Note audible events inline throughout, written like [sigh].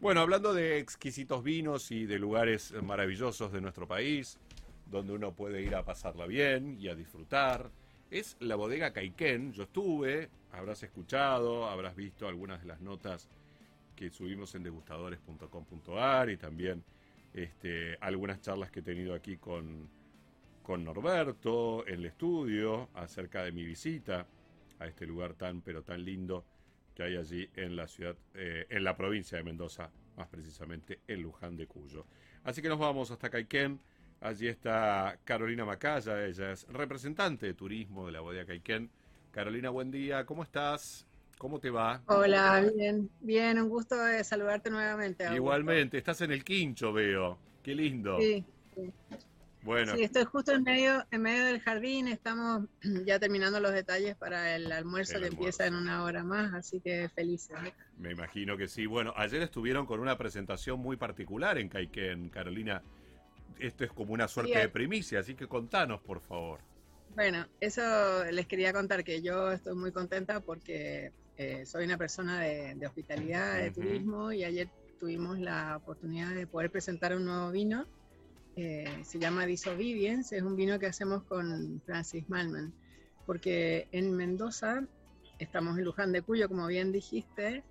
Bueno, hablando de exquisitos vinos y de lugares maravillosos de nuestro país, donde uno puede ir a pasarla bien y a disfrutar, es la bodega Caiquén. Yo estuve, habrás escuchado, habrás visto algunas de las notas que subimos en degustadores.com.ar y también este, algunas charlas que he tenido aquí con, con Norberto en el estudio acerca de mi visita a este lugar tan pero tan lindo que hay allí en la ciudad, eh, en la provincia de Mendoza, más precisamente en Luján de Cuyo. Así que nos vamos hasta Caiquén. Allí está Carolina Macaya, ella es representante de turismo de la bodega Caiquén. Carolina, buen día, ¿cómo estás? ¿Cómo te va? Hola, bien, bien, un gusto de saludarte nuevamente. Igualmente, estás en el quincho, veo. Qué lindo. Sí, Bueno. Sí, estoy justo en medio, en medio del jardín, estamos [clears throat] ya terminando los detalles para el almuerzo que empieza en una hora más, así que felices. Me imagino que sí. Bueno, ayer estuvieron con una presentación muy particular en Caiquén, Carolina. Esto es como una suerte de primicia, así que contanos, por favor. Bueno, eso les quería contar que yo estoy muy contenta porque eh, soy una persona de, hospitalidad, de turismo y ayer tuvimos la oportunidad de poder presentar un nuevo vino. Eh, se llama Disobedience, es un vino que hacemos con Francis Malman, porque en Mendoza, estamos en Luján de Cuyo, como bien dijiste,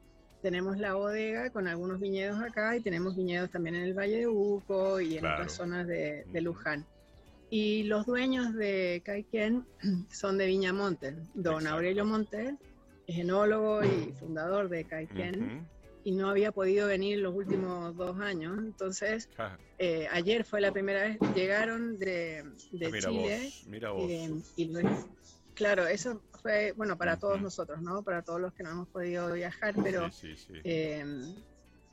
tenemos la bodega con algunos viñedos acá y tenemos viñedos también en el Valle de Uco y en otras zonas de, Luján. Y los dueños de Caiquén [clears throat] son de Viña Montes, don Aurelio Montes es enólogo y fundador de Caiquén. Y no había podido venir los últimos dos años. Entonces, eh, ayer fue la primera vez, llegaron de, de ah, Chile. mira vos. Eh, y claro, eso fue, bueno, para todos nosotros, ¿no? Para todos los que no hemos podido viajar, pero eh,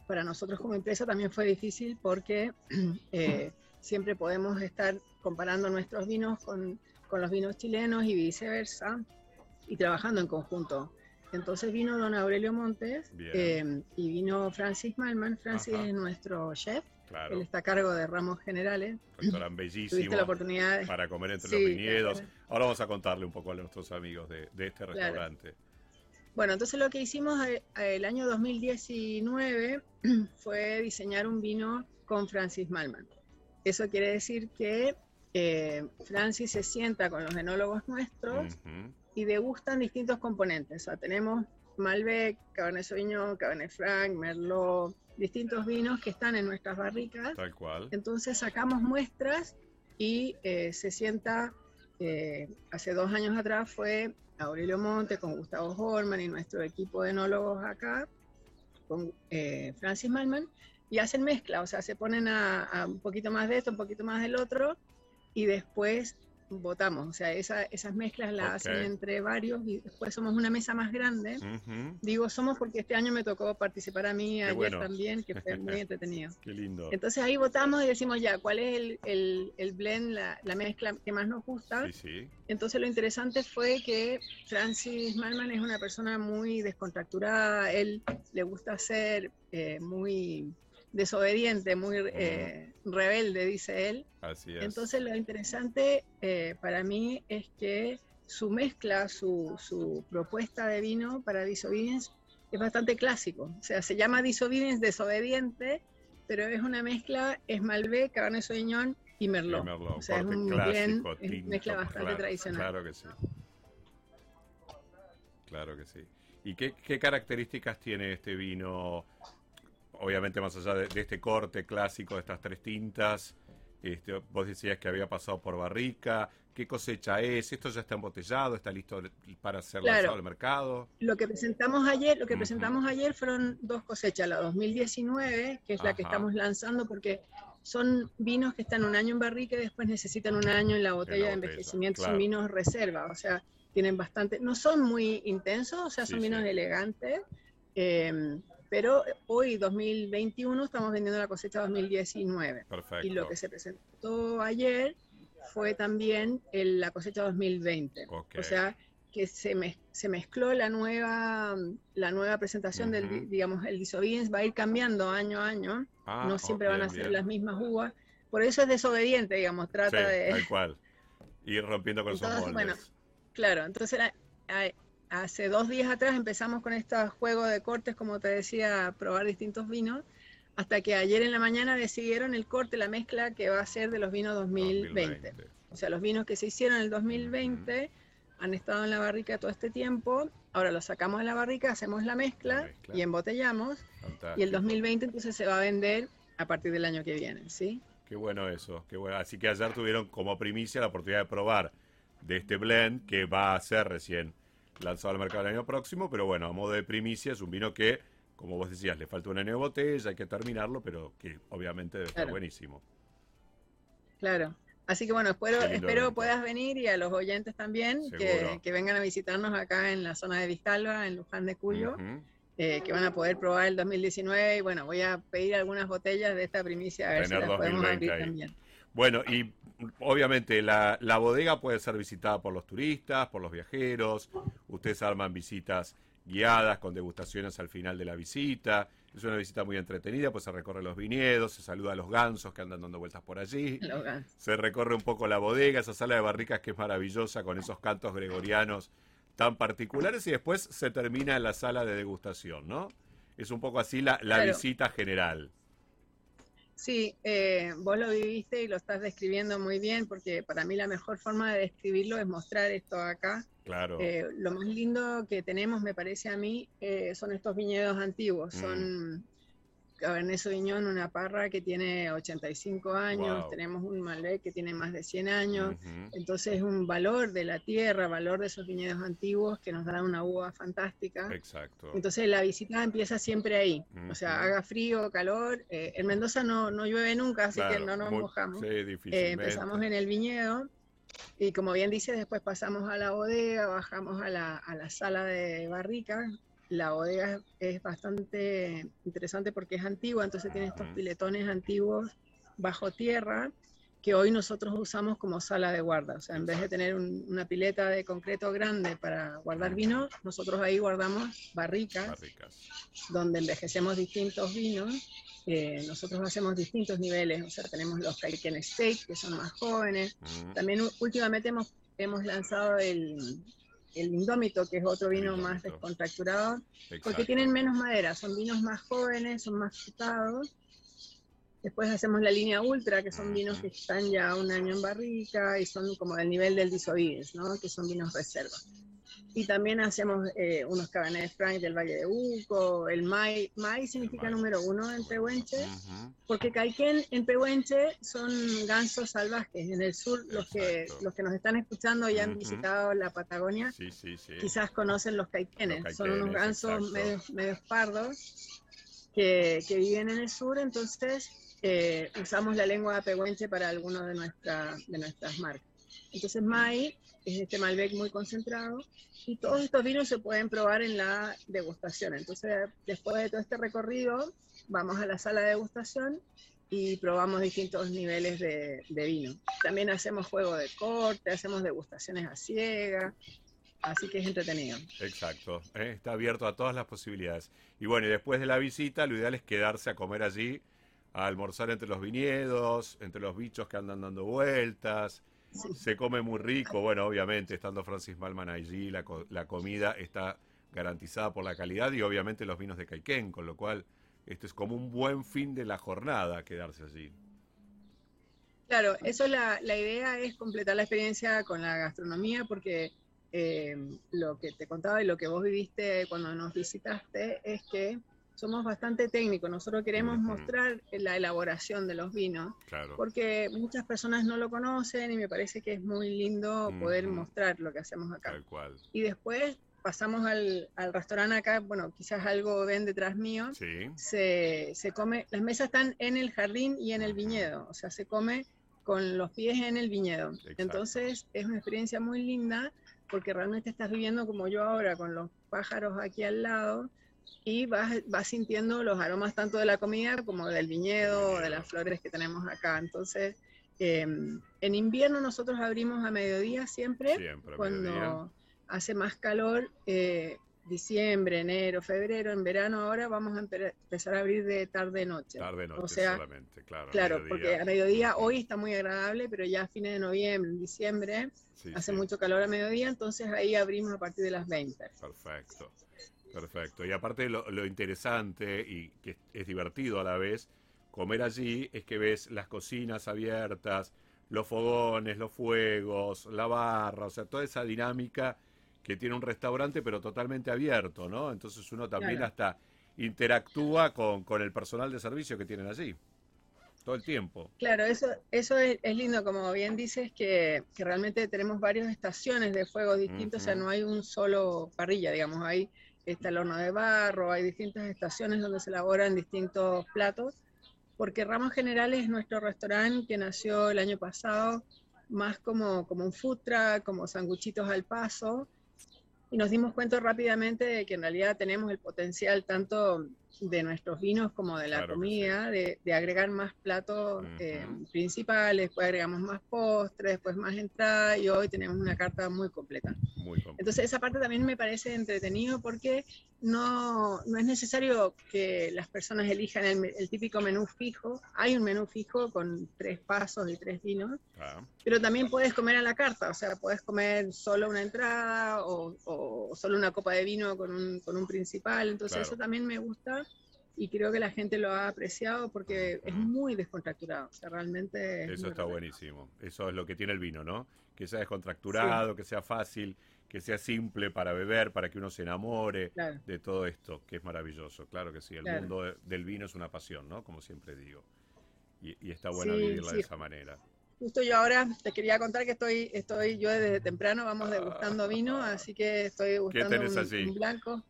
para nosotros como empresa también fue difícil porque [clears throat] siempre podemos estar comparando nuestros vinos con, con los vinos chilenos y viceversa y trabajando en conjunto. Entonces vino don Aurelio Montes eh, y vino Francis Malman. Francis es nuestro chef. Él está a cargo de ramos generales. Restaurante [clears throat] bellísimo. la oportunidad para comer entre los viñedos. Ahora vamos a contarle un poco a nuestros amigos de, este restaurante. Bueno, entonces lo que hicimos eh, el año 2019 [clears throat] fue diseñar un vino con Francis Malman. Eso quiere decir que eh, Francis se sienta con los enólogos nuestros y degustan distintos componentes. O sea, tenemos Malbec, Cabernet Sauvignon, Cabernet Franc, Merlot, distintos vinos que están en nuestras barricas. Tal cual. Entonces sacamos muestras y eh, se sienta, eh, hace dos años atrás fue Aurelio Monte con Gustavo Horman y nuestro equipo de enólogos acá, con eh, Francis Malman, y hacen mezcla, o sea, se ponen a, a, un poquito más de esto, un poquito más del otro, y después votamos, o sea, esas mezclas las hacen entre varios y después somos una mesa más grande. Digo somos porque este año me tocó participar a mí, ayer también, que fue [laughs] muy entretenido. Qué lindo. Entonces ahí votamos y decimos ya, ¿cuál es el, el, blend, la, mezcla que más nos gusta? Entonces lo interesante fue que Francis Malman es una persona muy descontracturada, él le gusta ser eh, muy desobediente, muy eh, rebelde, dice él. Así es. Entonces lo interesante eh, para mí es que su mezcla, su, su propuesta de vino para Disobedience es bastante clásico. O sea, se llama Disobedience desobediente, pero es una mezcla, es Malbec, Cabernet Sauvignon y Merlot. o sea, es un clásico, mezcla bastante tradicional. Claro que sí. Claro que sí. ¿Y qué, qué características tiene este vino obviamente más allá de, este corte clásico de estas tres tintas, este, vos decías que había pasado por barrica, ¿qué cosecha es? ¿Esto ya está embotellado? ¿Está listo para ser lanzado al mercado? Lo que presentamos ayer, lo que presentamos ayer fueron dos cosechas, la 2019, que es la que estamos lanzando porque son vinos que están un año en barrica y después necesitan un año en la botella, de envejecimiento, son vinos reserva, o sea, tienen bastante, no son muy intensos, o sea, son vinos elegantes. Eh, pero hoy, 2021, estamos vendiendo la cosecha 2019. Perfecto. Y lo que se presentó ayer fue también la cosecha 2020. O sea, que se, se mezcló la nueva, la nueva presentación del, digamos, el Disobedience va a ir cambiando año a año. Ah, no siempre van a ser las mismas uvas. Por eso es desobediente, digamos, trata de... Tal cual. Ir rompiendo con [laughs] sus moldes. Bueno, claro, entonces hace dos días atrás empezamos con este juego de cortes, como te decía, a probar distintos vinos, hasta que ayer en la mañana decidieron el corte, la mezcla que va a ser de los vinos 2020. O sea, los vinos que se hicieron en el 2020 han estado en la barrica todo este tiempo, ahora los sacamos de la barrica, hacemos la mezcla, y embotellamos, y el 2020 entonces se va a vender a partir del año que viene, ¿sí? Qué bueno eso, qué bueno. Así que ayer tuvieron como primicia la oportunidad de probar de este blend que va a ser recién lanzado al mercado el año próximo, pero bueno, a modo de primicia es un vino que, como vos decías, le falta un año de botella, hay que terminarlo, pero que obviamente debe estar buenísimo. Claro. Así que bueno, espero, espero puedas venir y a los oyentes también que, vengan a visitarnos acá en la zona de Vistalba, en Luján de Cuyo, eh, que van a poder probar el 2019 y bueno, voy a pedir algunas botellas de esta primicia a ver si las podemos abrir también. Bueno, y obviamente la, la, bodega puede ser visitada por los turistas, por los viajeros, ustedes arman visitas guiadas con degustaciones al final de la visita. Es una visita muy entretenida, pues se recorre los viñedos, se saluda a los gansos que andan dando vueltas por allí. Se recorre un poco la bodega, esa sala de barricas que es maravillosa con esos cantos gregorianos tan particulares y después se termina en la sala de degustación, ¿no? Es un poco así la, la visita general. Sí, eh, vos lo viviste y lo estás describiendo muy bien, porque para mí la mejor forma de describirlo es mostrar esto acá. Claro. Eh, lo más lindo que tenemos, me parece a mí, eh, son estos viñedos antiguos. Mm. Son Cabernet Sauvignon, una parra que tiene 85 años, tenemos un Malbec que tiene más de 100 años, entonces es un valor de la tierra, valor de esos viñedos antiguos que nos dan una uva fantástica. Exacto. Entonces la visita empieza siempre ahí, o sea, haga frío, calor. Eh, en Mendoza no, no llueve nunca, así que no nos mojamos. Sí, eh, empezamos en el viñedo. Y como bien dice, después pasamos a la bodega, bajamos a la, a la sala de barricas, la bodega es bastante interesante porque es antigua, entonces tiene estos piletones antiguos bajo tierra que hoy nosotros usamos como sala de guarda. O sea, en vez de tener una pileta de concreto grande para guardar vino, nosotros ahí guardamos barricas, donde envejecemos distintos vinos. Eh, nosotros hacemos distintos niveles, o sea, tenemos los Caiken State, que son más jóvenes. También últimamente hemos, hemos lanzado el, el Indómito, que es otro vino más descontracturado, porque tienen menos madera, son vinos más jóvenes, son más frutados. Después hacemos la línea Ultra, que son vinos que están ya un año en barrica y son como del nivel del Disovides, ¿no? que son vinos reserva. Y también hacemos eh, unos Cabernet Franc del Valle de Uco, el Mai. Mai significa número uno en Pehuenche, porque Caiquén en Pehuenche son gansos salvajes. En el sur, los que, los que nos están escuchando y han visitado la Patagonia, quizás conocen los caiquenes. son unos gansos medio, pardos que, que, viven en el sur, entonces eh, usamos la lengua pehuenche para algunos de, nuestra, de nuestras marcas. Entonces, Mai es este Malbec muy concentrado y todos estos vinos se pueden probar en la degustación. Entonces, después de todo este recorrido, vamos a la sala de degustación y probamos distintos niveles de, vino. También hacemos juego de corte, hacemos degustaciones a ciega, así que es entretenido. Exacto, ¿eh? está abierto a todas las posibilidades. Y bueno, después de la visita, lo ideal es quedarse a comer allí, a almorzar entre los viñedos, entre los bichos que andan dando vueltas, se come muy rico, bueno, obviamente, estando Francis Malman allí, la, la comida está garantizada por la calidad y obviamente los vinos de Caiquén, con lo cual este es como un buen fin de la jornada quedarse allí. Claro, eso la, la idea es completar la experiencia con la gastronomía porque eh, lo que te contaba y lo que vos viviste cuando nos visitaste es que somos bastante técnicos. Nosotros queremos mostrar la elaboración de los vinos, porque muchas personas no lo conocen y me parece que es muy lindo poder mostrar lo que hacemos acá. Y después pasamos al, al, restaurante acá, bueno, quizás algo ven detrás mío. Se, se, come, las mesas están en el jardín y en el viñedo, o sea, se come con los pies en el viñedo. Entonces es una experiencia muy linda porque realmente estás viviendo como yo ahora, con los pájaros aquí al lado y vas, vas, sintiendo los aromas tanto de la comida como del viñedo, de las flores que tenemos acá. Entonces, em, en invierno nosotros abrimos a mediodía siempre, cuando hace más calor. Eh, diciembre, enero, febrero, en verano ahora vamos a empezar a abrir de tarde-noche. Tarde-noche o sea, solamente, claro. Claro, porque a mediodía hoy está muy agradable, pero ya a fines de noviembre, en diciembre, hace mucho calor a mediodía, entonces ahí abrimos a partir de las 20. Perfecto, perfecto. Y aparte lo, lo interesante y que es divertido a la vez, comer allí es que ves las cocinas abiertas, los fogones, los fuegos, la barra, o sea, toda esa dinámica que tiene un restaurante pero totalmente abierto, ¿no? Entonces uno también hasta interactúa con, con, el personal de servicio que tienen allí, todo el tiempo. Claro, eso, eso es, lindo, como bien dices, que, que, realmente tenemos varias estaciones de fuego distintos, o sea, no hay un solo parrilla, digamos, hay está el horno de barro, hay distintas estaciones donde se elaboran distintos platos, porque Ramos Generales es nuestro restaurante que nació el año pasado más como, como un food como sanguchitos al paso, y nos dimos cuenta rápidamente de que en realidad tenemos el potencial tanto de nuestros vinos como de la comida, de, agregar más platos eh, principales, después agregamos más postres, después más entrada y hoy tenemos una carta muy completa. Entonces esa parte también me parece entretenido porque no, no es necesario que las personas elijan el, típico menú fijo. Hay un menú fijo con tres pasos y tres vinos, pero también puedes comer a la carta, o sea, puedes comer solo una entrada o, solo una copa de vino con un, con un principal. Entonces eso también me gusta y creo que la gente lo ha apreciado porque es muy descontracturado. O sea, realmente. Eso está buenísimo. Eso es lo que tiene el vino, ¿no? Que sea descontracturado, que sea fácil que sea simple para beber, para que uno se enamore de todo esto, que es maravilloso. Claro que sí, el mundo del vino es una pasión, ¿no? Como siempre digo. Y, está bueno vivirla de esa manera. Justo yo ahora te quería contar que estoy, estoy yo desde temprano, vamos degustando vino, así que estoy degustando un, blanco.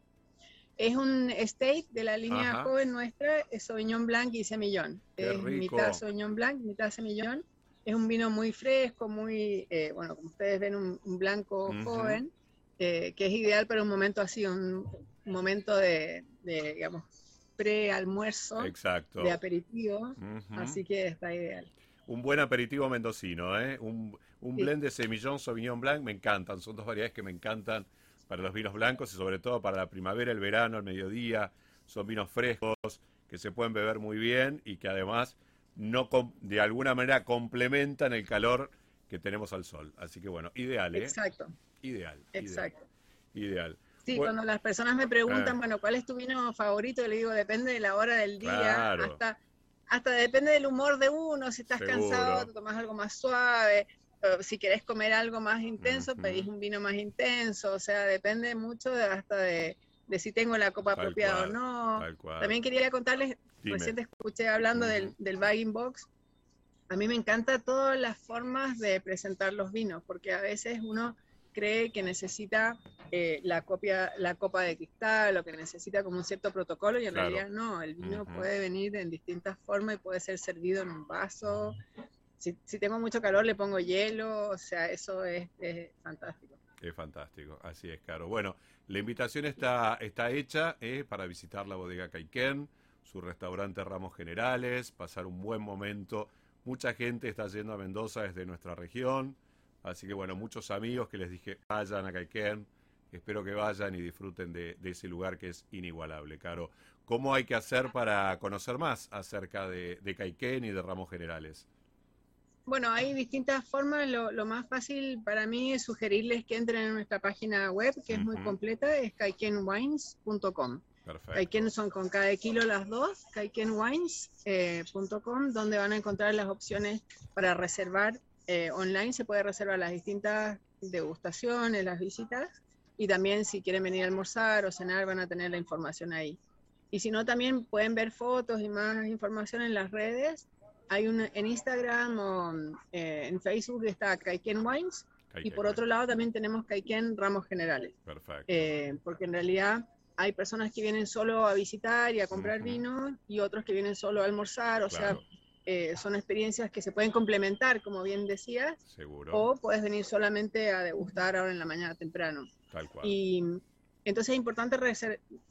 Es un estate de la línea joven nuestra, es Sauvignon Blanc y Semillón. es mitad Sauvignon Blanc, mitad Semillón. Es un vino muy fresco, muy, eh, bueno, como ustedes ven, un, blanco joven, eh, que es ideal para un momento así, un, momento de, digamos, pre-almuerzo, de aperitivo, así que está ideal. Un buen aperitivo mendocino, ¿eh? Un, blend de semillón Sauvignon Blanc, me encantan, son dos variedades que me encantan para los vinos blancos y sobre todo para la primavera, el verano, el mediodía, son vinos frescos que se pueden beber muy bien y que además no de alguna manera complementan el calor que tenemos al sol. Así que bueno, ideal, ¿eh? Exacto. Ideal. Exacto. Ideal. Sí, cuando las personas me preguntan, ah. bueno, ¿cuál es tu vino favorito? Le digo, depende de la hora del día, hasta, hasta depende del humor de uno, si estás cansado, te tomas algo más suave, si querés comer algo más intenso, pedís un vino más intenso, o sea, depende mucho de, hasta de, de si tengo la copa apropiada o no. También quería contarles, recién te escuché hablando del, del bagging box. A mí me encanta todas las formas de presentar los vinos, porque a veces uno cree que necesita eh, la copia, la copa de cristal o que necesita como un cierto protocolo y en realidad no, el vino puede venir en distintas formas y puede ser servido en un vaso. Si, si tengo mucho calor le pongo hielo, o sea, eso es, fantástico. Es fantástico, así es, Caro. Bueno, la invitación está, está hecha eh, para visitar la bodega Caiquén, su restaurante Ramos Generales, pasar un buen momento. Mucha gente está yendo a Mendoza desde nuestra región, así que bueno, muchos amigos que les dije vayan a Caiquén, espero que vayan y disfruten de, ese lugar que es inigualable, Caro. ¿Cómo hay que hacer para conocer más acerca de, de Caiquén y de Ramos Generales? Bueno, hay distintas formas. Lo, más fácil para mí es sugerirles que entren en nuestra página web, que es muy completa, es kaikenwines.com. Kaiken son con cada kilo las dos, kaikenwines.com, donde van a encontrar las opciones para reservar eh, online. Se puede reservar las distintas degustaciones, las visitas, y también si quieren venir a almorzar o cenar van a tener la información ahí. Y si no, también pueden ver fotos y más información en las redes hay un, en Instagram o eh, en Facebook está Kaiken Wines y por otro lado también tenemos Kaiken Ramos Generales. Perfecto. Eh, porque en realidad hay personas que vienen solo a visitar y a comprar vino y otros que vienen solo a almorzar, o sea, eh, son experiencias que se pueden complementar, como bien decías. Seguro. O puedes venir solamente a degustar ahora en la mañana temprano. Tal cual. Y entonces es importante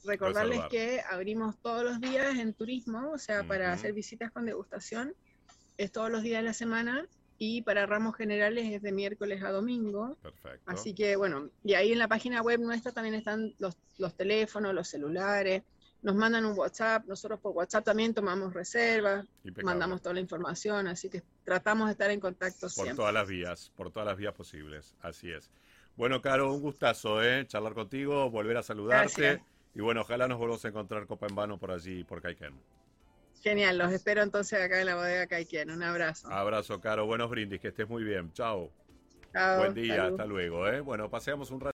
recordarles que abrimos todos los días en turismo, o sea, para hacer visitas con degustación, es todos los días de la semana y para ramos generales es de miércoles a domingo. Perfecto. Así que bueno, y ahí en la página web nuestra también están los, los teléfonos, los celulares, nos mandan un WhatsApp, nosotros por WhatsApp también tomamos reservas, Impecable. mandamos toda la información, así que tratamos de estar en contacto Por siempre. todas las vías, por todas las vías posibles. Así es. Bueno, Caro, un gustazo, ¿eh? Charlar contigo, volver a saludarte. Gracias. Y bueno, ojalá nos volvamos a encontrar copa en vano por allí, por Caiquén. Genial, los espero entonces acá en la bodega Caiquén. Un abrazo. Abrazo, Caro. Buenos brindis, que estés muy bien. Chao. Chao, Buen día, salud. hasta luego, ¿eh? Bueno, paseamos un rato.